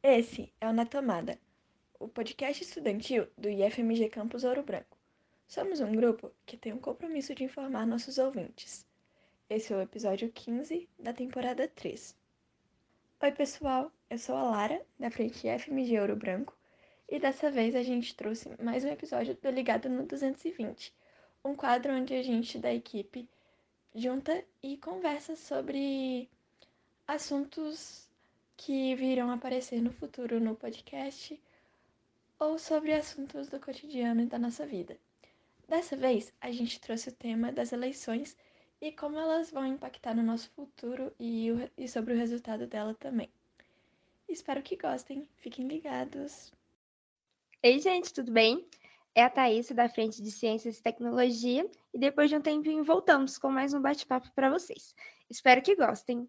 Esse é o Na Tomada, o podcast estudantil do IFMG Campus Ouro Branco. Somos um grupo que tem um compromisso de informar nossos ouvintes. Esse é o episódio 15 da temporada 3. Oi, pessoal, eu sou a Lara, da frente IFMG Ouro Branco, e dessa vez a gente trouxe mais um episódio do Ligado no 220, um quadro onde a gente da equipe junta e conversa sobre assuntos que virão aparecer no futuro no podcast ou sobre assuntos do cotidiano e da nossa vida. Dessa vez, a gente trouxe o tema das eleições e como elas vão impactar no nosso futuro e, o, e sobre o resultado dela também. Espero que gostem, fiquem ligados. Ei, gente, tudo bem? É a Thaís, da Frente de Ciências e Tecnologia, e depois de um tempinho voltamos com mais um bate-papo para vocês. Espero que gostem.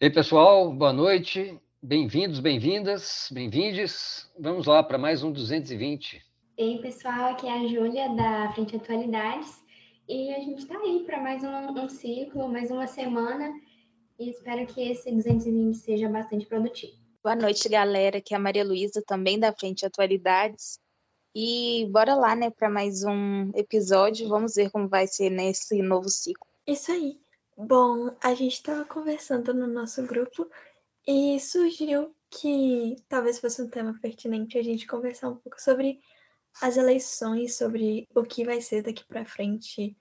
Ei, pessoal, boa noite. Bem-vindos, bem-vindas, bem-vindes. Vamos lá para mais um 220. Ei, pessoal, aqui é a Júlia, da Frente Atualidades. E a gente está aí para mais um, um ciclo, mais uma semana. E espero que esse 220 seja bastante produtivo. Boa noite, galera. Aqui é a Maria Luísa, também da Frente Atualidades. E bora lá, né, para mais um episódio. Vamos ver como vai ser nesse novo ciclo. Isso aí. Bom, a gente estava conversando no nosso grupo e surgiu que talvez fosse um tema pertinente a gente conversar um pouco sobre as eleições, sobre o que vai ser daqui para frente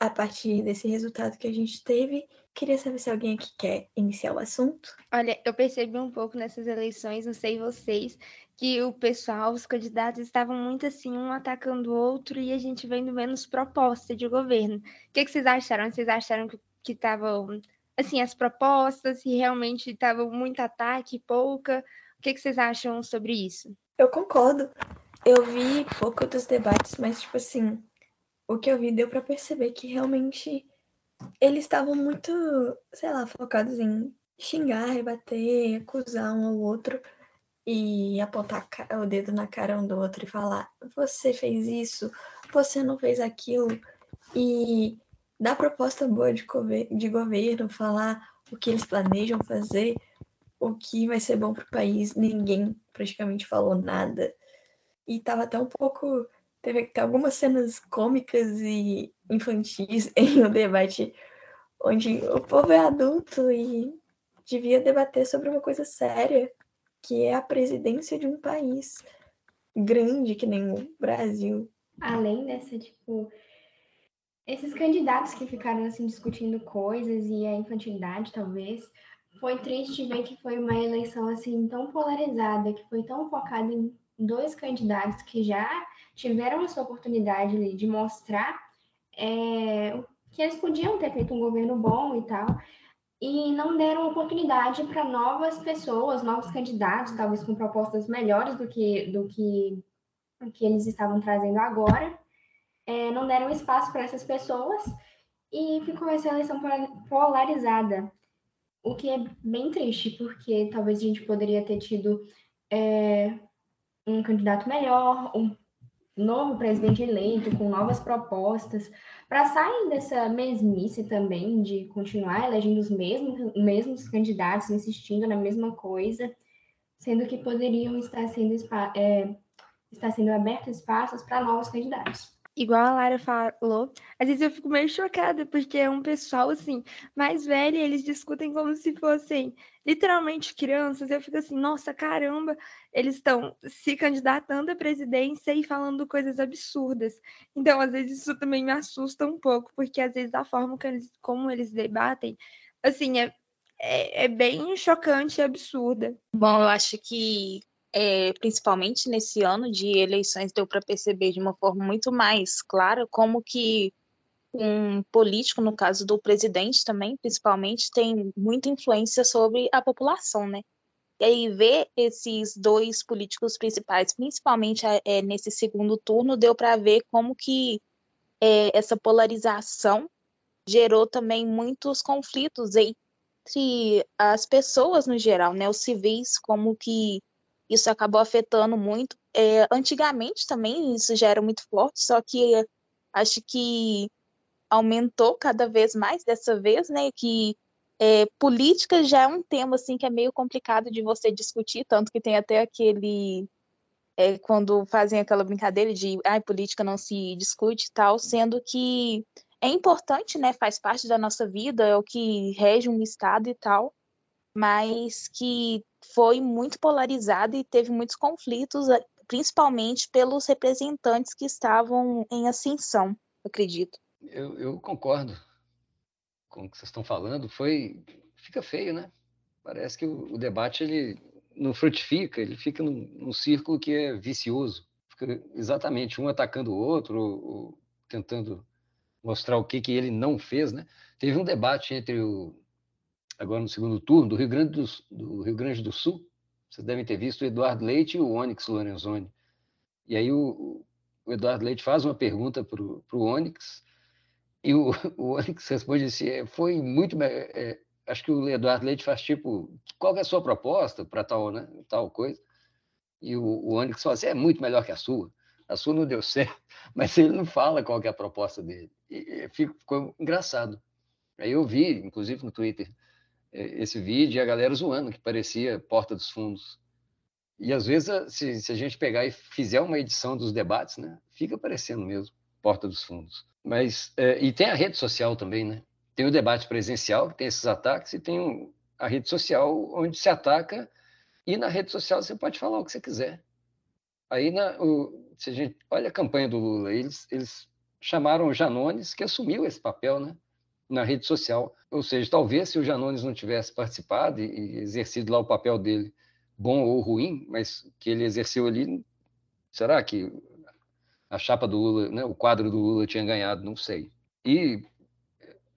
a partir desse resultado que a gente teve. Queria saber se alguém aqui quer iniciar o assunto. Olha, eu percebi um pouco nessas eleições, não sei vocês, que o pessoal, os candidatos estavam muito assim, um atacando o outro e a gente vendo menos proposta de governo. O que, que vocês acharam? Vocês acharam que que estavam, assim, as propostas, se realmente estavam muito ataque, pouca. O que, que vocês acham sobre isso? Eu concordo. Eu vi pouco dos debates, mas, tipo assim, o que eu vi deu para perceber que realmente eles estavam muito, sei lá, focados em xingar, rebater, acusar um ao outro e apontar o dedo na cara um do outro e falar: você fez isso, você não fez aquilo. E dar proposta boa de, de governo, falar o que eles planejam fazer, o que vai ser bom para o país, ninguém praticamente falou nada. E tava até um pouco. Teve algumas cenas cômicas e infantis em um debate onde o povo é adulto e devia debater sobre uma coisa séria, que é a presidência de um país grande que nem o Brasil. Além dessa, tipo, esses candidatos que ficaram assim discutindo coisas e a infantilidade talvez foi triste ver que foi uma eleição assim tão polarizada que foi tão focada em dois candidatos que já tiveram a sua oportunidade de mostrar é, que eles podiam ter feito um governo bom e tal e não deram oportunidade para novas pessoas, novos candidatos, talvez com propostas melhores do que do que, do que eles estavam trazendo agora é, não deram espaço para essas pessoas e ficou essa eleição polarizada, o que é bem triste, porque talvez a gente poderia ter tido é, um candidato melhor, um novo presidente eleito com novas propostas, para sair dessa mesmice também de continuar elegendo os mesmos, mesmos candidatos, insistindo na mesma coisa, sendo que poderiam estar sendo, é, estar sendo abertos espaços para novos candidatos igual a Lara falou, às vezes eu fico meio chocada, porque é um pessoal, assim, mais velho, eles discutem como se fossem literalmente crianças. Eu fico assim, nossa, caramba, eles estão se candidatando à presidência e falando coisas absurdas. Então, às vezes, isso também me assusta um pouco, porque às vezes a forma eles, como eles debatem, assim, é, é, é bem chocante e absurda. Bom, eu acho que é, principalmente nesse ano de eleições, deu para perceber de uma forma muito mais clara como que um político, no caso do presidente também, principalmente, tem muita influência sobre a população, né? E aí ver esses dois políticos principais, principalmente é, nesse segundo turno, deu para ver como que é, essa polarização gerou também muitos conflitos entre as pessoas no geral, né? Os civis, como que isso acabou afetando muito. É, antigamente também isso já era muito forte, só que acho que aumentou cada vez mais dessa vez, né? Que É, política já é um tema assim que é meio complicado de você discutir, tanto que tem até aquele é, quando fazem aquela brincadeira de ah, política não se discute e tal, sendo que é importante, né? Faz parte da nossa vida, é o que rege um estado e tal, mas que foi muito polarizada e teve muitos conflitos, principalmente pelos representantes que estavam em ascensão, acredito. Eu, eu concordo com o que vocês estão falando. Foi, fica feio, né? Parece que o, o debate ele não frutifica, ele fica num, num, círculo que é vicioso. Fica exatamente um atacando o outro, ou, ou tentando mostrar o que, que ele não fez, né? Teve um debate entre o agora no segundo turno do Rio Grande do, do Rio Grande do Sul. Vocês devem ter visto o Eduardo Leite e o Onyx Lorenzoni. E aí o, o Eduardo Leite faz uma pergunta para o Onyx e o, o Onyx responde assim, é, foi muito... É, acho que o Eduardo Leite faz tipo, qual é a sua proposta para tal, né, tal coisa? E o, o Onyx fala assim, é muito melhor que a sua. A sua não deu certo, mas ele não fala qual é a proposta dele. E, e ficou engraçado. Aí eu vi, inclusive no Twitter, esse vídeo e a galera zoando, que parecia Porta dos Fundos. E às vezes, se, se, a gente pegar e fizer uma edição dos debates, né, fica parecendo mesmo Porta dos Fundos. Mas, é, e tem a rede social também, né? Tem o debate presencial, que tem esses ataques, e tem a rede social, onde se ataca, e na rede social você pode falar o que você quiser. Aí, na, o, se a gente olha a campanha do Lula, eles, eles chamaram o Janones, que assumiu esse papel, né? Na rede social. Ou seja, talvez se o Janones não tivesse participado e exercido lá o papel dele, bom ou ruim, mas que ele exerceu ali, será que a chapa do Lula, né, o quadro do Lula tinha ganhado? Não sei. E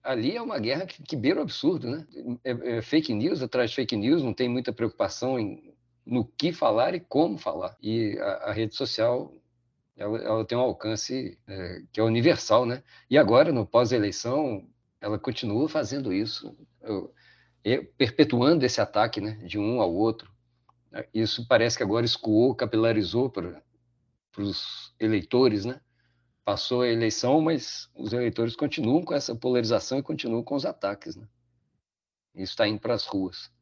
ali é uma guerra que, que beira o absurdo, né? É, é fake news atrás de fake news, não tem muita preocupação em, no que falar e como falar. E a, a rede social ela, ela, tem um alcance é, que é universal, né? E agora, no pós-eleição, ela continua fazendo isso, perpetuando esse ataque né, de um ao outro. Isso parece que agora escoou, capilarizou para os eleitores, né? Passou a eleição, mas os eleitores continuam com essa polarização e continuam com os ataques, né? Isso está indo para as ruas.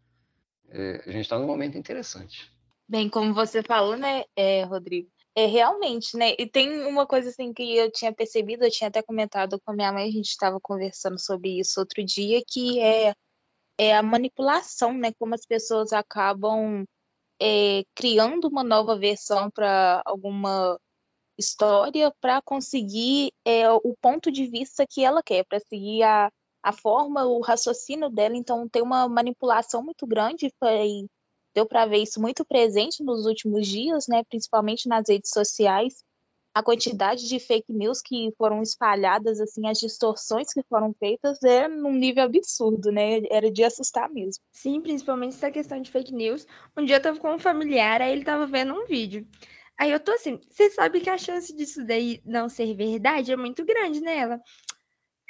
É, a gente está num momento interessante. Bem, como você falou, né, é, Rodrigo? É, realmente, né? E tem uma coisa assim que eu tinha percebido, eu tinha até comentado com a minha mãe, a gente estava conversando sobre isso outro dia, que é, é a manipulação, né? Como as pessoas acabam é, criando uma nova versão para alguma história para conseguir é, o ponto de vista que ela quer, para seguir a, a forma, o raciocínio dela. Então, tem uma manipulação muito grande. Foi, deu para ver isso muito presente nos últimos dias, né, principalmente nas redes sociais, a quantidade de fake news que foram espalhadas, assim, as distorções que foram feitas é num nível absurdo, né? Era de assustar mesmo. Sim, principalmente essa questão de fake news. Um dia eu tava com um familiar, aí ele tava vendo um vídeo. Aí eu tô assim, você sabe que a chance disso daí não ser verdade é muito grande nela. Né?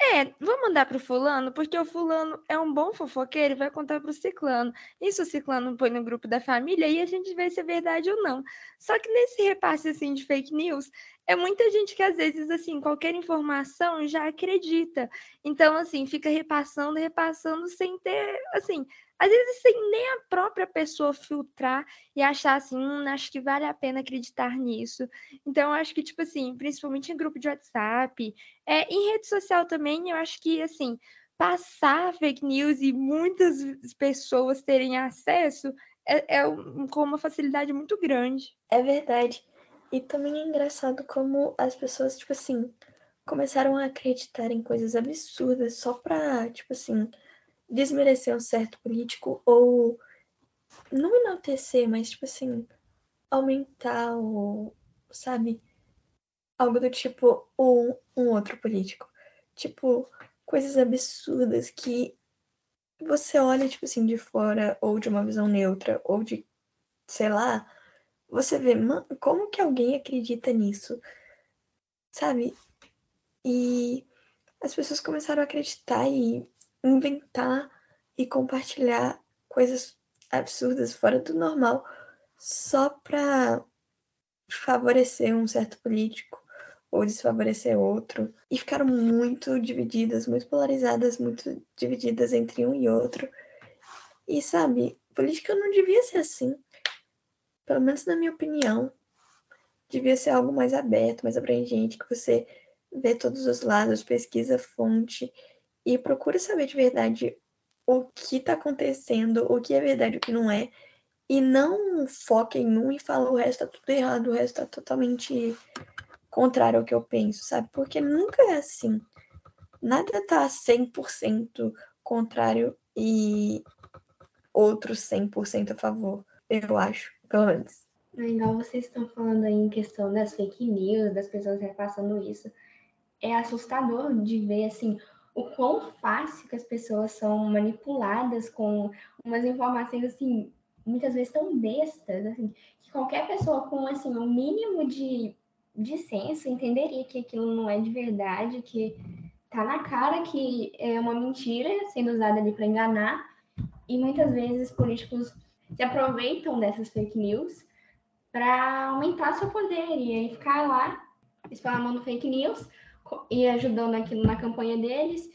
É, vou mandar pro fulano, porque o fulano é um bom fofoqueiro e vai contar pro ciclano. Isso o ciclano põe no grupo da família e a gente vê se é verdade ou não. Só que nesse repasse assim de fake news, é muita gente que às vezes assim, qualquer informação já acredita. Então assim, fica repassando, repassando sem ter, assim, às vezes sem nem a própria pessoa filtrar e achar assim, hum, acho que vale a pena acreditar nisso. Então, acho que, tipo assim, principalmente em grupo de WhatsApp, é, em rede social também, eu acho que, assim, passar fake news e muitas pessoas terem acesso é, é com uma facilidade muito grande. É verdade. E também é engraçado como as pessoas, tipo assim, começaram a acreditar em coisas absurdas só pra, tipo assim, desmerecer um certo político ou não enaltecer, mas tipo assim, aumentar o, sabe, algo do tipo um, um outro político. Tipo, coisas absurdas que você olha, tipo assim, de fora, ou de uma visão neutra, ou de, sei lá, você vê, mano, como que alguém acredita nisso? Sabe? E as pessoas começaram a acreditar e inventar e compartilhar coisas absurdas fora do normal só para favorecer um certo político ou desfavorecer outro. E ficaram muito divididas, muito polarizadas, muito divididas entre um e outro. E sabe, política não devia ser assim. Pelo menos na minha opinião. Devia ser algo mais aberto, mais abrangente, que você vê todos os lados, pesquisa fonte e procura saber de verdade o que está acontecendo, o que é verdade, o que não é. E não foca em um e fala o resto tá tudo errado, o resto tá totalmente contrário ao que eu penso, sabe? Porque nunca é assim. Nada tá 100% contrário e outro 100% a favor, eu acho, pelo menos. Igual vocês estão falando aí em questão das fake news, das pessoas repassando isso, é assustador de ver assim o quão fácil que as pessoas são manipuladas com umas informações assim muitas vezes tão bestas assim que qualquer pessoa com assim um mínimo de, de senso entenderia que aquilo não é de verdade que tá na cara que é uma mentira sendo usada ali para enganar e muitas vezes políticos se aproveitam dessas fake news para aumentar seu poder e aí ficar lá espalhando fake news e ajudando aquilo na campanha deles,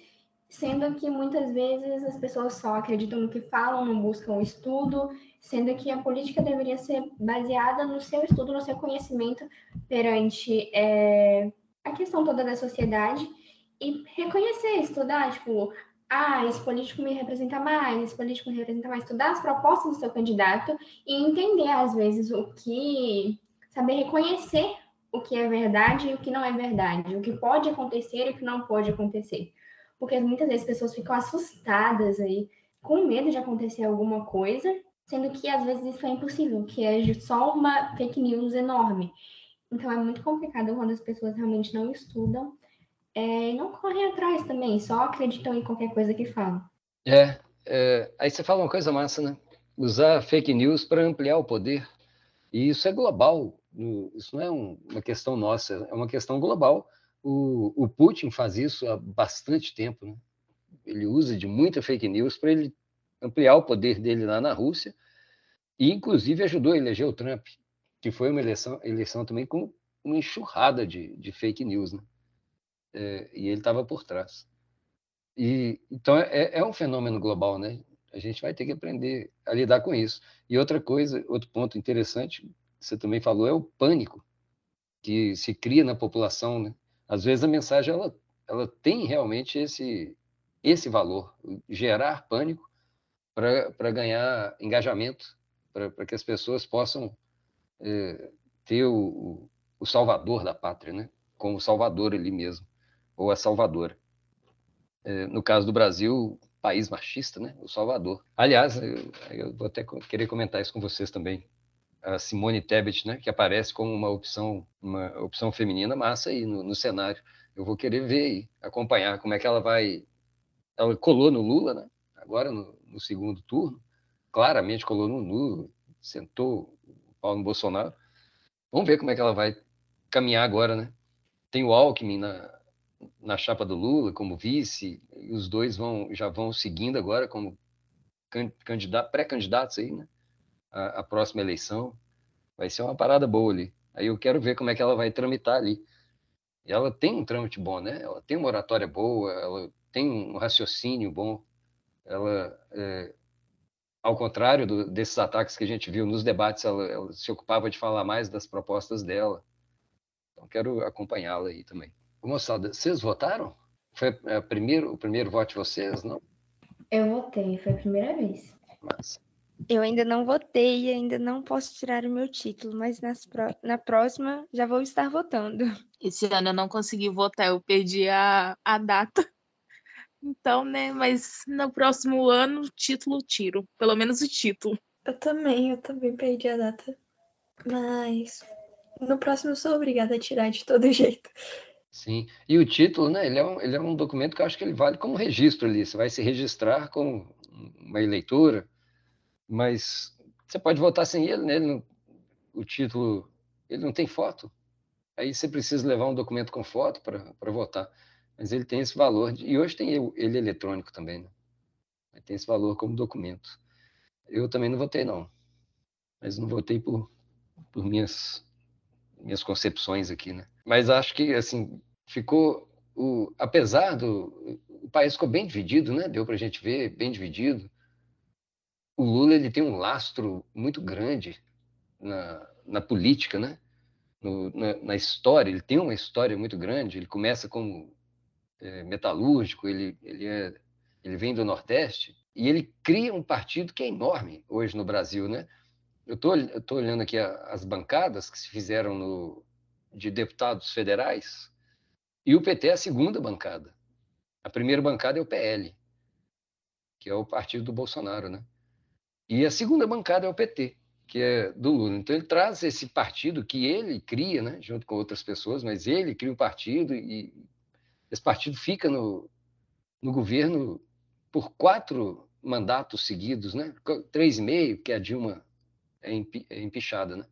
sendo que muitas vezes as pessoas só acreditam no que falam, não buscam estudo, sendo que a política deveria ser baseada no seu estudo, no seu conhecimento perante é, a questão toda da sociedade e reconhecer, estudar, tipo, ah, esse político me representa mais, esse político me representa mais, estudar as propostas do seu candidato e entender, às vezes, o que. saber reconhecer o que é verdade e o que não é verdade, o que pode acontecer e o que não pode acontecer. Porque muitas vezes as pessoas ficam assustadas aí, com medo de acontecer alguma coisa, sendo que às vezes isso é impossível, que é só uma fake news enorme. Então é muito complicado quando as pessoas realmente não estudam é, e não correm atrás também, só acreditam em qualquer coisa que falam. É, é, aí você fala uma coisa massa, né? Usar fake news para ampliar o poder. E isso é global isso não é um, uma questão nossa, é uma questão global. O, o, Putin faz isso há bastante tempo. Né? Ele usa de muita fake news para ele ampliar o poder dele lá na Rússia e, inclusive, ajudou a eleger o Trump, que foi uma eleição, eleição também com uma enxurrada de, de fake news. Né? É, e ele estava por trás. E, então, é, é um fenômeno global, né? A gente vai ter que aprender a lidar com isso. E outra coisa, outro ponto interessante, você também falou, é o pânico que se cria na população. Né? Às vezes a mensagem ela, ela tem realmente esse, esse valor, gerar pânico para ganhar engajamento, para que as pessoas possam é, ter o, o, salvador da pátria, né? como salvador ali mesmo, ou a salvadora. É, no caso do Brasil, país machista, né? o salvador. Aliás, eu, vou até querer comentar isso com vocês também a Simone Tebet, né, que aparece como uma opção, uma opção feminina massa aí no, no cenário. Eu vou querer ver e acompanhar como é que ela vai. Ela colou no Lula, né? Agora no, no segundo turno, claramente colou no Lula, sentou o Paulo no Bolsonaro. Vamos ver como é que ela vai caminhar agora, né? Tem o Alckmin na, na chapa do Lula como vice, os dois vão já vão seguindo agora como candidato, pré-candidatos aí, né? a, a, próxima eleição. Vai ser uma parada boa ali. Aí eu quero ver como é que ela vai tramitar ali. E ela tem um trâmite bom, né? Ela tem uma oratória boa, ela tem um raciocínio bom. Ela, é, ao contrário do, desses ataques que a gente viu nos debates, ela, ela se ocupava de falar mais das propostas dela. Então quero acompanhá-la aí também. Moçada, vocês votaram? Foi a primeiro, o primeiro voto de vocês, não? Eu votei, foi a primeira vez. Massa. Eu ainda não votei e ainda não posso tirar o meu título, mas nas pro... na próxima já vou estar votando. Esse ano eu não consegui votar, eu perdi a, a data. Então, né, mas no próximo ano, título tiro. Pelo menos o título. Eu também, eu também perdi a data. Mas no próximo eu sou obrigada a tirar de todo jeito. Sim, e o título, né, ele é, um, ele é um documento que eu acho que ele vale como registro ali. Você vai se registrar com uma eleitora, mas você pode votar sem ele, né? Ele não, o título, ele não tem foto. Aí você precisa levar um documento com foto para votar. Mas ele tem esse valor, de, e hoje tem ele eletrônico também, né? Tem esse valor como documento. Eu também não votei, não. Mas não votei por, por minhas minhas concepções aqui, né? Mas acho que assim ficou o, apesar do o país ficou bem dividido, né? Deu para a gente ver bem dividido. O Lula ele tem um lastro muito grande na, na política, né? No, na, na, história, ele tem uma história muito grande. Ele começa como é, metalúrgico, ele ele é, ele vem do Nordeste e ele cria um partido que é enorme hoje no Brasil, né? Eu estou olhando aqui as bancadas que se fizeram no, de deputados federais e o PT é a segunda bancada. A primeira bancada é o PL, que é o partido do Bolsonaro, né? E a segunda bancada é o PT, que é do Lula. Então ele traz esse partido que ele cria, né, junto com outras pessoas, mas ele cria um partido e esse partido fica no, no governo por quatro mandatos seguidos, né? Três e meio, que a Dilma é, é empichada, né?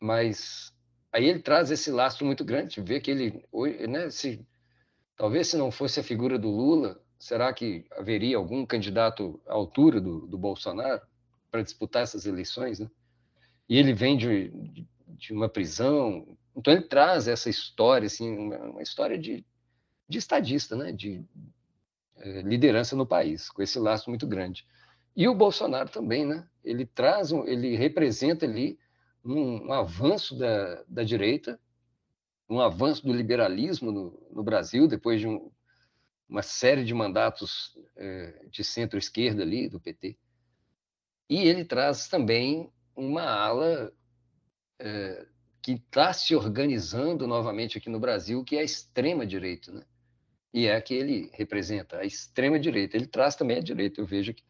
Mas aí ele traz esse lastro muito grande, vê que ele, né, se, talvez se não fosse a figura do Lula, será que haveria algum candidato à altura do, do Bolsonaro para disputar essas eleições, né? E ele vem de, de, uma prisão, então ele traz essa história, assim, uma, uma história de, de estadista, né? De é, liderança no país, com esse laço muito grande. E o Bolsonaro também, né? Ele traz, um, ele representa ali um, um avanço da, da, direita, um avanço do liberalismo no, no Brasil, depois de um, uma série de mandatos é, de centro-esquerda ali, do PT. E ele traz também uma ala é, que está se organizando novamente aqui no Brasil, que é a extrema-direita, né? E é a que ele representa, a extrema-direita. Ele traz também a direita, eu vejo que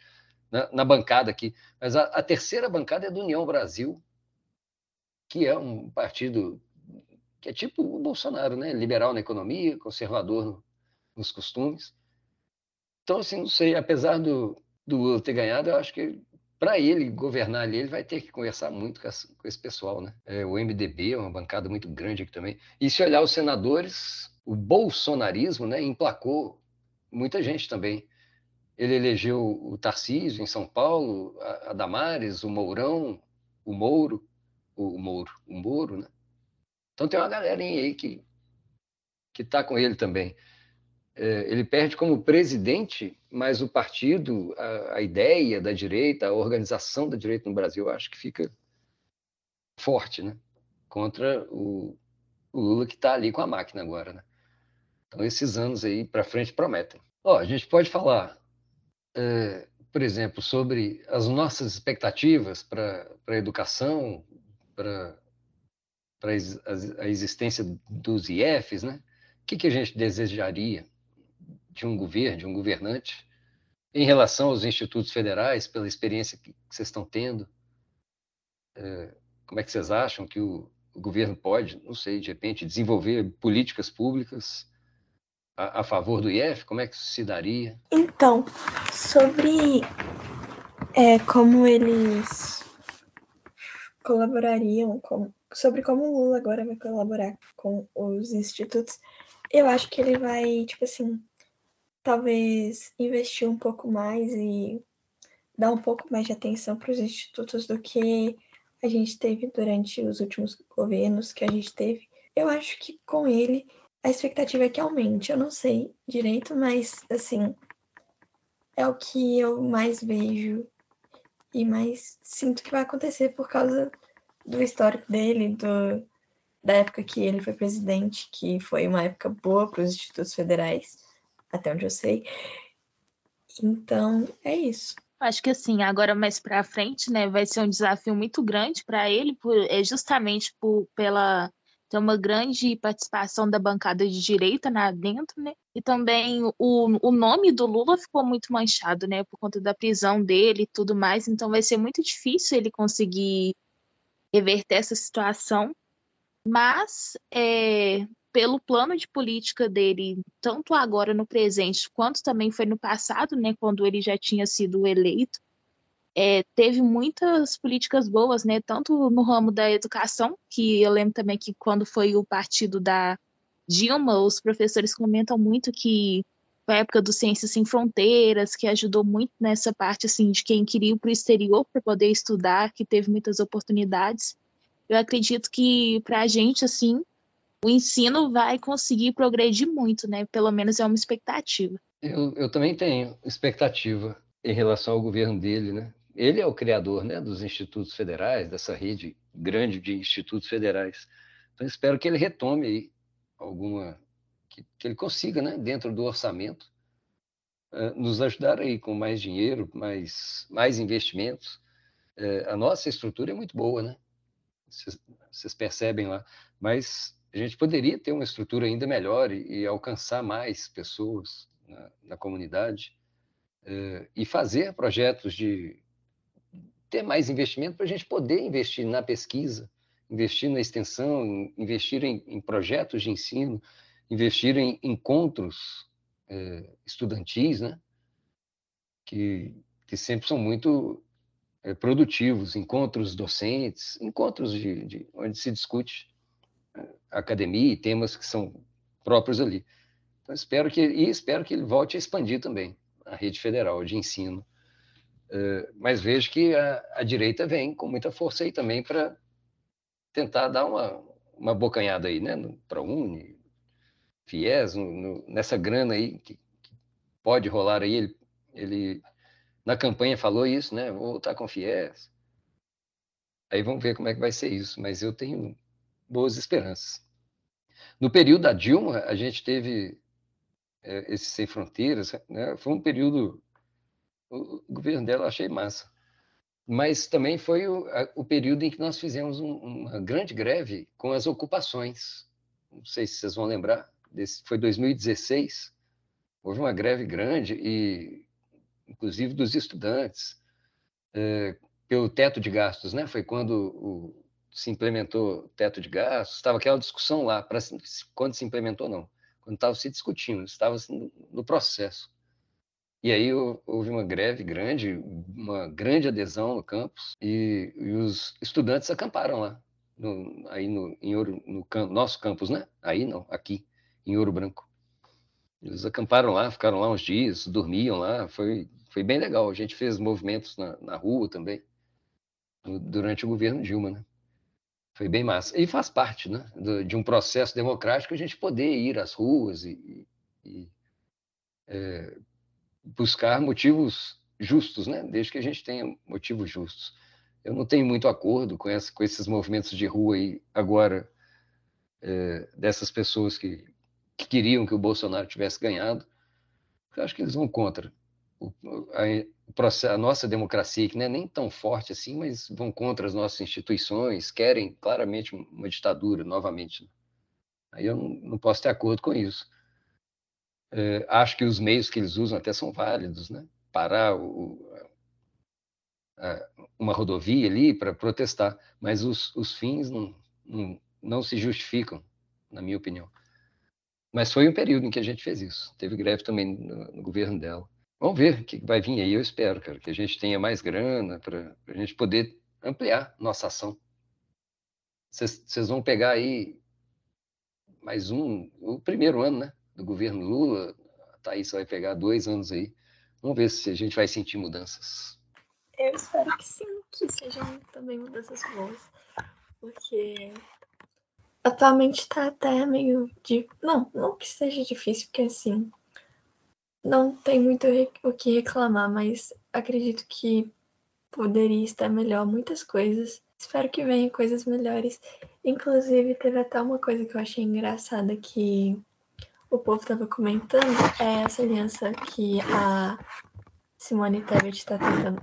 na, na bancada aqui. Mas a, a, terceira bancada é do União Brasil, que é um partido que é tipo o Bolsonaro, né? Liberal na economia, conservador no, nos costumes. Então, assim, não sei, apesar do, do Lula ter ganhado, eu acho que para ele governar ali, ele vai ter que conversar muito com, essa, com esse pessoal, né? É, o MDB é uma bancada muito grande aqui também. E se olhar os senadores, o bolsonarismo, né, emplacou muita gente também. Ele elegeu o Tarcísio em São Paulo, a Damares, o Mourão, o Mouro, o Mouro, o Moro, né? Então tem uma galerinha aí que que está com ele também. É, ele perde como presidente, mas o partido, a, a, ideia da direita, a organização da direita no Brasil, acho que fica forte, né? Contra o, o Lula que está ali com a máquina agora, né? Então esses anos aí para frente prometem. Ó, a gente pode falar é, por exemplo, sobre as nossas expectativas para a educação, para a existência dos IEFs, né? O que, que a gente desejaria de um governo, de um governante, em relação aos institutos federais, pela experiência que vocês estão tendo? É, como é que vocês acham que o, o governo pode, não sei, de repente, desenvolver políticas públicas a, a, favor do IF? Como é que isso se daria? Então, sobre é, como eles colaborariam, com, sobre como o Lula agora vai colaborar com os institutos, eu acho que ele vai, tipo assim, talvez investir um pouco mais e dar um pouco mais de atenção para os institutos do que a gente teve durante os últimos governos que a gente teve. Eu acho que com ele a expectativa é que aumente. Eu não sei direito, mas assim é o que eu mais vejo e mais sinto que vai acontecer por causa do histórico dele, do, da época que ele foi presidente, que foi uma época boa para os institutos federais, até onde eu sei. Então, é isso. Acho que assim, agora mais para frente, né, vai ser um desafio muito grande para ele, por, é justamente por, pela tem uma grande participação da bancada de direita lá dentro, né? E também o, o nome do Lula ficou muito manchado, né? Por conta da prisão dele e tudo mais. Então vai ser muito difícil ele conseguir reverter essa situação. Mas é, pelo plano de política dele, tanto agora no presente, quanto também foi no passado, né? Quando ele já tinha sido eleito, é, teve muitas políticas boas, né? Tanto no ramo da educação, que eu lembro também que quando foi o partido da Dilma, os professores comentam muito que foi a época do Ciências Sem Fronteiras, que ajudou muito nessa parte assim de quem queria ir para o exterior para poder estudar, que teve muitas oportunidades. eu acredito que para a gente, assim, o ensino vai conseguir progredir muito, né? Pelo menos é uma expectativa. Eu, eu também tenho expectativa em relação ao governo dele, né? Ele é o criador né, dos institutos federais, dessa rede grande de institutos federais. Então, espero que ele retome alguma. que, que ele consiga, né, dentro do orçamento, uh, nos ajudar aí com mais dinheiro, mais, mais investimentos. Uh, a nossa estrutura é muito boa, né? Vocês percebem lá. Mas a gente poderia ter uma estrutura ainda melhor e, e alcançar mais pessoas na, na comunidade uh, e fazer projetos de ter mais investimento para a gente poder investir na pesquisa, investir na extensão, investir em, em projetos de ensino, investir em encontros uh, estudantis, né? Que, que sempre são muito é, produtivos, encontros docentes, encontros de, de onde se discute academia e temas que são próprios ali. Então, espero que, e espero que ele volte a expandir também a rede federal de ensino. Uh, mas vejo que a, a, direita vem com muita força aí também para tentar dar uma, uma bocanhada aí, né? Para Uni, FIES, no, no, nessa grana aí que, que, pode rolar aí. Ele, ele na campanha falou isso, né? Vou voltar com FIES. Aí vamos ver como é que vai ser isso. Mas eu tenho boas esperanças. No período da Dilma, a gente teve é, esse Sem Fronteiras, né? foi um período. O governo dela eu achei massa. Mas também foi o, a, o período em que nós fizemos um, uma grande greve com as ocupações. Não sei se vocês vão lembrar, desse, foi 2016. Houve uma greve grande, e inclusive dos estudantes, é, pelo teto de gastos. Né? Foi quando o, se implementou teto de gastos, estava aquela discussão lá, para quando se implementou, não. Quando estava se discutindo, estava assim, no processo. E aí houve uma greve grande, uma grande adesão no campus, e, e os estudantes acamparam lá, no, aí no, em Ouro, no nosso campus, né? Aí não, aqui, em Ouro Branco. Eles acamparam lá, ficaram lá uns dias, dormiam lá, foi, foi bem legal. A gente fez movimentos na, na rua também, durante o governo Dilma, né? Foi bem massa. E faz parte né, de um processo democrático a gente poder ir às ruas e, e é, buscar motivos justos, né? desde que a gente tenha motivos justos. Eu não tenho muito acordo com, essa, com esses movimentos de rua aí agora, é, dessas pessoas que, que, queriam que o Bolsonaro tivesse ganhado. Eu acho que eles vão contra o, a, a nossa democracia, que não é nem tão forte assim, mas vão contra as nossas instituições, querem claramente uma ditadura novamente. Aí eu não, não posso ter acordo com isso. É, acho que os meios que eles usam até são válidos, né? Parar o, a, uma rodovia ali para protestar, mas os, os fins não, não, não se justificam, na minha opinião. Mas foi um período em que a gente fez isso. Teve greve também no, no governo dela. Vamos ver o que vai vir aí. Eu espero, cara, que a gente tenha mais grana para a gente poder ampliar nossa ação. Vocês vão pegar aí mais um, o primeiro ano, né, do governo Lula. A Thaís vai pegar dois anos aí. Vamos ver se a gente vai sentir mudanças. Eu espero que sim, que sejam também mudanças boas. Porque atualmente está até meio de. Não, não que seja difícil, porque assim, não tem muito o que reclamar, mas acredito que poderia estar melhor muitas coisas. Espero que venham coisas melhores. Inclusive, teve até uma coisa que eu achei engraçada que o povo estava comentando, é essa aliança que a Simone Tebet está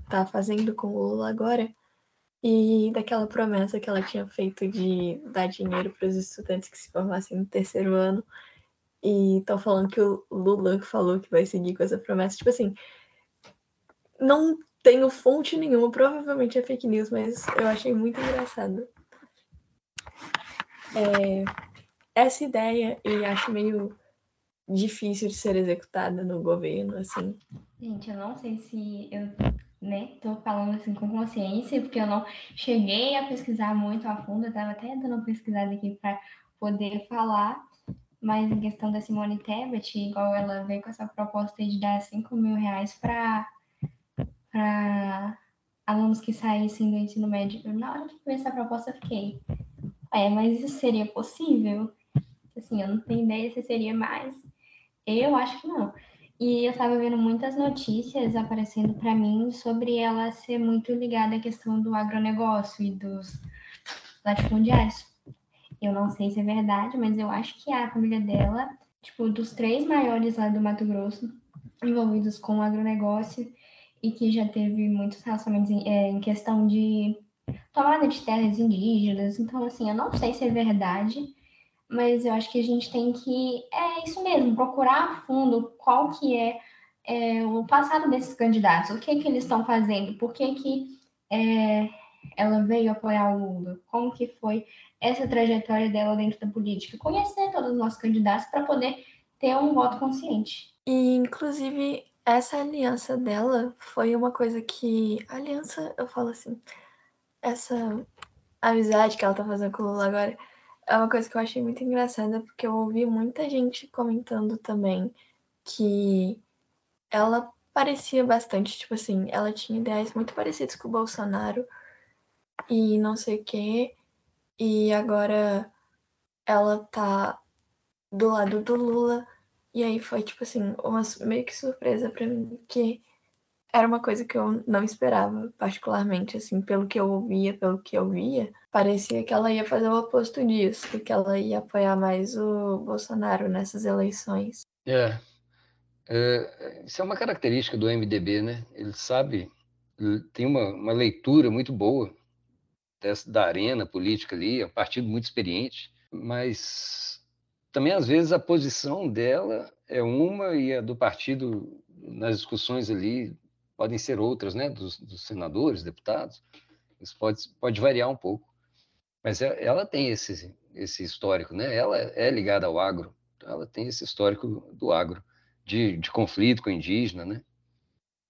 tá fazendo com o Lula agora, e daquela promessa que ela tinha feito de dar dinheiro para os estudantes que se formassem no terceiro ano e estão falando que o Lula falou que vai seguir com essa promessa. Tipo assim, não tenho fonte nenhuma, provavelmente é fake news, mas eu achei muito engraçado. É, essa ideia e acho meio difícil de ser executada no governo, assim. Gente, eu não sei se eu né, tô falando assim com consciência, porque eu não cheguei a pesquisar muito a fundo, eu tava até dando pesquisada aqui para poder falar, mas em questão da Simone Tebet, igual ela veio com essa proposta de dar 5 mil reais para alunos que saíssem do ensino médio. Na hora que vi essa proposta, eu fiquei, é, mas isso seria possível? Assim, eu não tenho ideia se seria mais. Eu acho que não. E eu estava vendo muitas notícias aparecendo para mim sobre ela ser muito ligada à questão do agronegócio e dos latifundiários. Eu não sei se é verdade, mas eu acho que a família dela, tipo, dos três maiores lá do Mato Grosso, envolvidos com o agronegócio e que já teve muitos relacionamentos em, é, em questão de tomada de terras indígenas. Então, assim, eu não sei se é verdade, mas eu acho que a gente tem que, é isso mesmo, procurar a fundo qual que é, é o passado desses candidatos, o que que eles estão fazendo, por que que é, ela veio apoiar o Lula, como que foi essa trajetória dela dentro da política, conhecer todos os nossos candidatos para poder ter um voto consciente. E, inclusive, essa aliança dela foi uma coisa que. Aliança, eu falo assim. Essa amizade que ela tá fazendo com o Lula agora é uma coisa que eu achei muito engraçada, porque eu ouvi muita gente comentando também que ela parecia bastante, tipo assim, ela tinha ideais muito parecidos com o Bolsonaro e não sei o quê. E agora ela tá do lado do Lula. E aí foi, tipo assim, uma meio que surpresa para mim, que era uma coisa que eu não esperava, particularmente, assim, pelo que eu ouvia, pelo que eu via, parecia que ela ia fazer o oposto disso, que ela ia apoiar mais o Bolsonaro nessas eleições. É. é isso é uma característica do MDB, né? Ele sabe, ele tem uma, uma leitura muito boa dessa, da arena política ali, é um partido muito experiente, mas também às vezes a posição dela é uma e a do partido nas discussões ali podem ser outras, né, dos, dos senadores, deputados. Isso pode, pode variar um pouco. Mas é, ela tem esse, esse histórico, né? Ela é ligada ao agro, então ela tem esse histórico do agro, de, de conflito com indígena, né?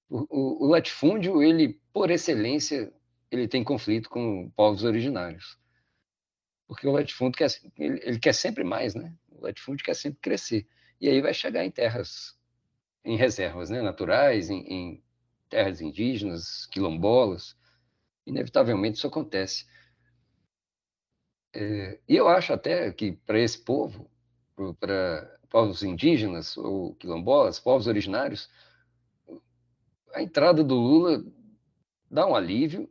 O, o, o, latifúndio, ele, por excelência, ele tem conflito com povos originários. Porque o latifúndio quer, ele, ele quer sempre mais, né? O latifúndio quer sempre crescer. E aí vai chegar em terras, em reservas né? naturais, em, em terras indígenas, quilombolas, inevitavelmente isso acontece. É, e eu acho até que para esse povo, para povos indígenas ou quilombolas, povos originários, a entrada do Lula dá um alívio,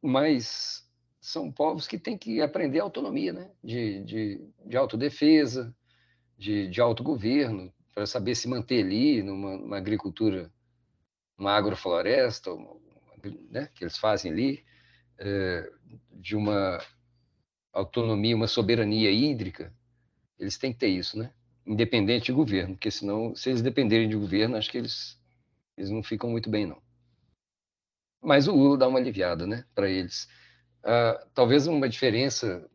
mas são povos que têm que aprender autonomia, né? de, de, de autodefesa, de, de autogoverno, para saber se manter ali numa, numa agricultura uma agrofloresta, né, que eles fazem ali, é, de uma autonomia, uma soberania hídrica, eles têm que ter isso, né? Independente de governo, porque senão, se eles dependerem de governo, acho que eles, eles não ficam muito bem, não. Mas o Lula dá uma aliviada, né, para eles. Ah, talvez uma diferença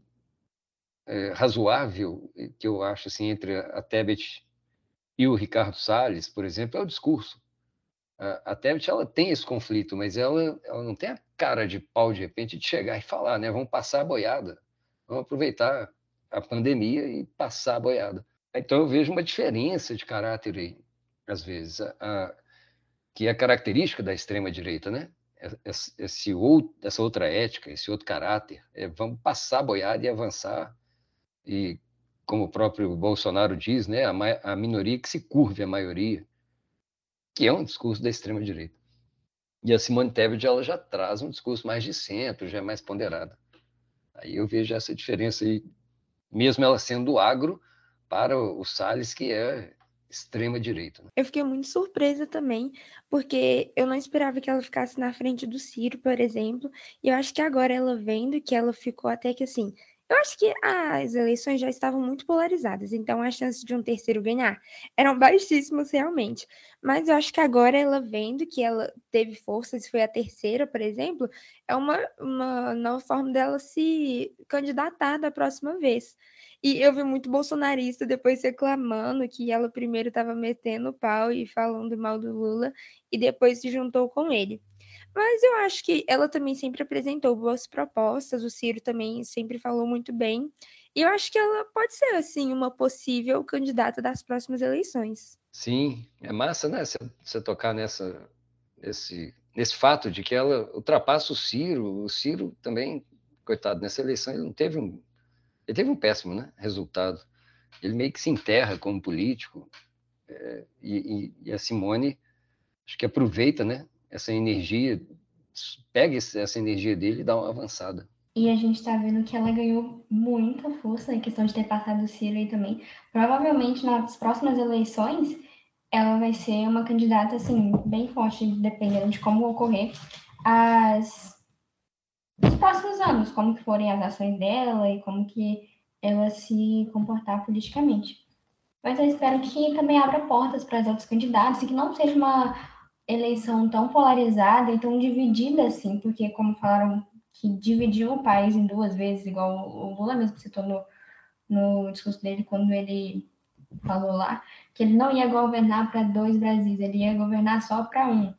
é, razoável que eu acho assim entre a Tebet e o Ricardo Salles, por exemplo, é o discurso a Tebet ela tem esse conflito, mas ela, ela não tem a cara de pau de repente de chegar e falar, né? Vamos passar a boiada, vamos aproveitar a pandemia e passar a boiada. Então eu vejo uma diferença de caráter aí, às vezes, a, a, que é característica da extrema direita, né? Esse, esse outro, essa outra ética, esse outro caráter, é, vamos passar a boiada e avançar e como o próprio Bolsonaro diz, né, a, a minoria que se curve à maioria que é um discurso da extrema-direita. E a Simone Tebet ela já traz um discurso mais de centro, já é mais ponderado. Aí eu vejo essa diferença aí, mesmo ela sendo do agro, para o Salles, que é extrema-direita. Né? Eu fiquei muito surpresa também, porque eu não esperava que ela ficasse na frente do Ciro, por exemplo, e eu acho que agora ela vendo que ela ficou até que assim, eu acho que as eleições já estavam muito polarizadas, então a chance de um terceiro ganhar eram baixíssimas realmente. Mas eu acho que agora ela vendo que ela teve forças, foi a terceira, por exemplo, é uma, uma nova forma dela se candidatar da próxima vez. E eu vi muito bolsonarista depois reclamando que ela primeiro estava metendo pau e falando mal do Lula e depois se juntou com ele. Mas eu acho que ela também sempre apresentou boas propostas, o Ciro também sempre falou muito bem. E eu acho que ela pode ser, assim, uma possível candidata das próximas eleições. Sim, é massa, né? Você tocar nessa, esse, nesse fato de que ela ultrapassa o Ciro. O Ciro também, coitado, nessa eleição ele não teve um, ele teve um péssimo, né, resultado. Ele meio que se enterra como político. É, e, e, a Simone acho que aproveita, né, essa energia, pega essa energia dele e dá uma avançada. E a gente está vendo que ela ganhou muita força em questão de ter passado o Ciro aí também. Provavelmente nas próximas eleições ela vai ser uma candidata assim bem forte, dependendo de como ocorrer as os próximos anos, como que forem as ações dela e como que ela se comportar politicamente. Mas eu espero que também abra portas para os outros candidatos e que não seja uma eleição tão polarizada e tão dividida assim, porque como falaram que dividiu o país em duas vezes, igual o Lula mesmo citou no, no discurso dele quando ele falou lá, que ele não ia governar para dois Brasis, ele ia governar só para um.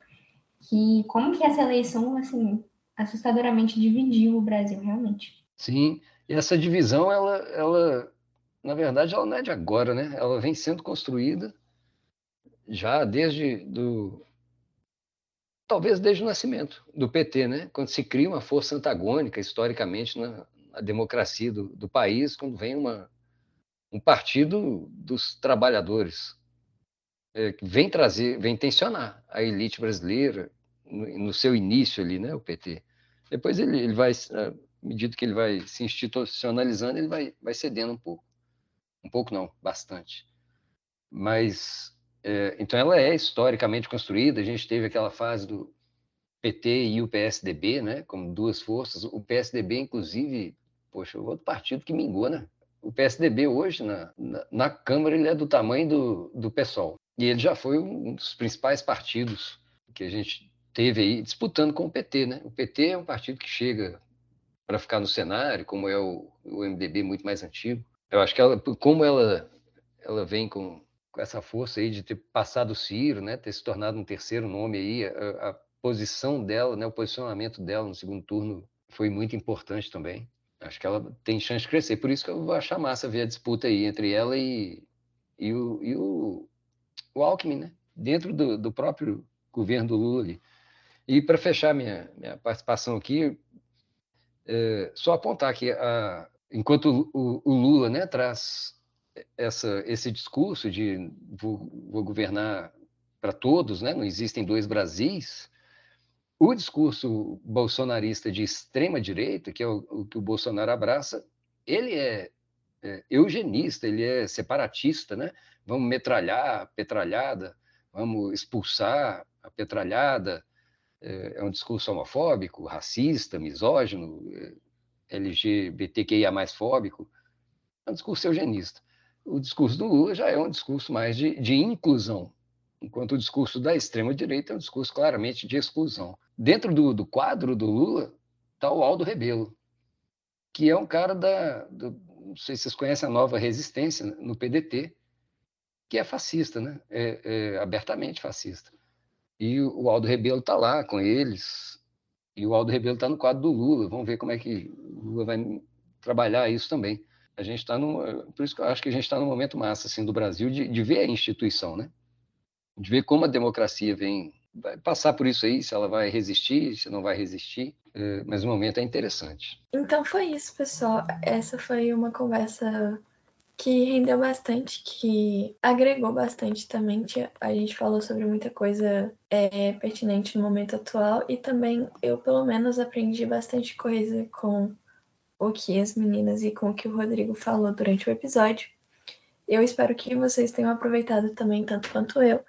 Que como que essa eleição assim assustadoramente dividiu o Brasil realmente? Sim, e essa divisão ela ela na verdade ela não é de agora, né? Ela vem sendo construída já desde do talvez desde o nascimento do PT, né? Quando se cria uma força antagônica historicamente na, na democracia do, do país, quando vem uma um partido dos trabalhadores, é, que vem trazer, vem tensionar a elite brasileira no, no, seu início ali, né, o PT. Depois ele, ele vai, à medida que ele vai se institucionalizando, ele vai, vai cedendo um pouco. Um pouco não, bastante. Mas, é, então ela é historicamente construída, a gente teve aquela fase do PT e o PSDB, né, como duas forças. O PSDB, inclusive, poxa, outro partido que mingou, né? o PSDB hoje, na, na, na, Câmara, ele é do tamanho do, do PSOL. E ele já foi um dos principais partidos que a gente teve aí disputando com o PT. Né? O PT é um partido que chega para ficar no cenário, como é o, o MDB muito mais antigo. Eu acho que ela, como ela, ela vem com, essa força aí de ter passado o Ciro, né, ter se tornado um terceiro nome aí, a, a posição dela, né, o posicionamento dela no segundo turno foi muito importante também. Acho que ela tem chance de crescer. Por isso que eu vou achar massa ver a disputa aí entre ela e, e, o, e o, o Alckmin, né? Dentro do, do próprio governo do Lula ali. E para fechar minha, minha participação aqui, é, só apontar que a, enquanto o, o, Lula né, traz essa, esse discurso de vou, vou governar para todos, né, não existem dois Brasis, o discurso bolsonarista de extrema direita, que é o, o que o Bolsonaro abraça, ele é, é, eugenista, ele é separatista, né? Vamos metralhar a petralhada, vamos expulsar a petralhada. É, é um discurso homofóbico, racista, misógino, é, LGBTQIA mais fóbico. É um discurso eugenista. O discurso do Lula já é um discurso mais de, de inclusão, enquanto o discurso da extrema-direita é um discurso claramente de exclusão. Dentro do, do quadro do Lula está o Aldo Rebelo, que é um cara da. Do, não sei se vocês conhecem a nova resistência no PDT, que é fascista, né? É, é abertamente fascista. E o Aldo Rebelo está lá com eles, e o Aldo Rebelo está no quadro do Lula. Vamos ver como é que o Lula vai trabalhar isso também. A gente está no, por isso que eu acho que a gente está no momento massa assim do Brasil de, de ver a instituição, né? de ver como a democracia vem passar por isso aí, se ela vai resistir, se não vai resistir, é, mas o momento é interessante. Então foi isso, pessoal. Essa foi uma conversa que rendeu bastante, que agregou bastante também. A gente falou sobre muita coisa é, pertinente no momento atual e também eu, pelo menos, aprendi bastante coisa com o que as meninas e com o que o Rodrigo falou durante o episódio. Eu espero que vocês tenham aproveitado também, tanto quanto eu.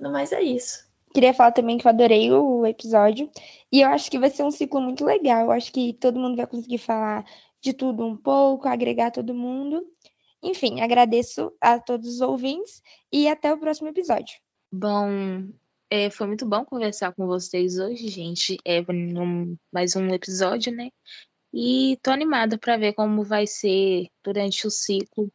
No mais é isso. Queria falar também que eu adorei o episódio. E eu acho que vai ser um ciclo muito legal. Eu acho que todo mundo vai conseguir falar de tudo um pouco, agregar todo mundo. Enfim, agradeço a todos os ouvintes e até o próximo episódio. Bom, é, foi muito bom conversar com vocês hoje, gente. É mais um episódio, né? E tô animada para ver como vai ser durante o ciclo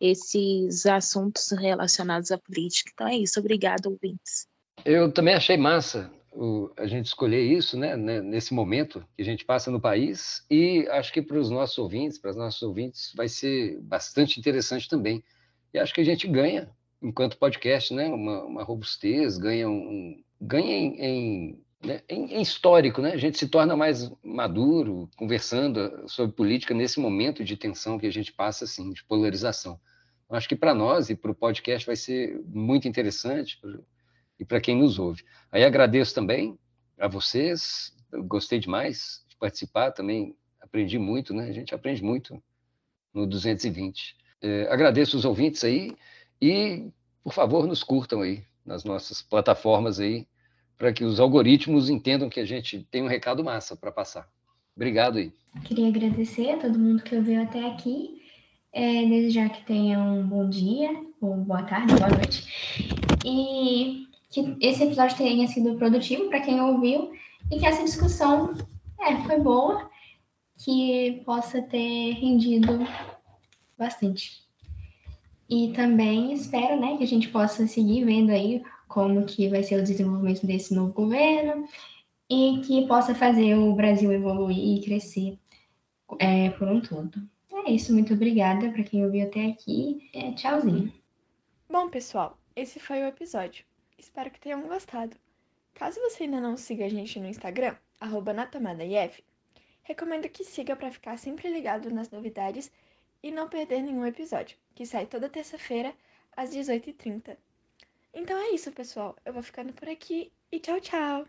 esses assuntos relacionados à política. Então é isso. Obrigada, ouvintes. Eu também achei massa o, a gente escolher isso, né, né, nesse momento que a gente passa no país, e acho que para os nossos ouvintes, para os nossos ouvintes, vai ser bastante interessante também. E acho que a gente ganha, enquanto podcast, né, uma, uma robustez, ganha, um, ganha em, em né, histórico, né? A gente se torna mais maduro conversando sobre política nesse momento de tensão que a gente passa, assim, de polarização. Eu acho que para nós e para o podcast vai ser muito interessante e para quem nos ouve. Aí agradeço também a vocês, gostei demais de participar também, aprendi muito, né? A gente aprende muito no 220. É, agradeço os ouvintes aí e, por favor, nos curtam aí nas nossas plataformas aí para que os algoritmos entendam que a gente tem um recado massa para passar. Obrigado aí. Queria agradecer a todo mundo que ouviu até aqui. É, desejar que tenha um bom dia, ou boa tarde, boa noite. E que esse episódio tenha sido produtivo para quem ouviu e que essa discussão é, foi boa, que possa ter rendido bastante. E também espero né, que a gente possa seguir vendo aí como que vai ser o desenvolvimento desse novo governo e que possa fazer o Brasil evoluir e crescer é, por um todo. É isso, muito obrigada para quem ouviu até aqui. É, tchauzinho. Bom, pessoal, esse foi o episódio. Espero que tenham gostado. Caso você ainda não siga a gente no Instagram, @natamadaif, recomendo que siga para ficar sempre ligado nas novidades e não perder nenhum episódio, que sai toda terça-feira às 18h30. Então é isso, pessoal. Eu vou ficando por aqui e tchau, tchau!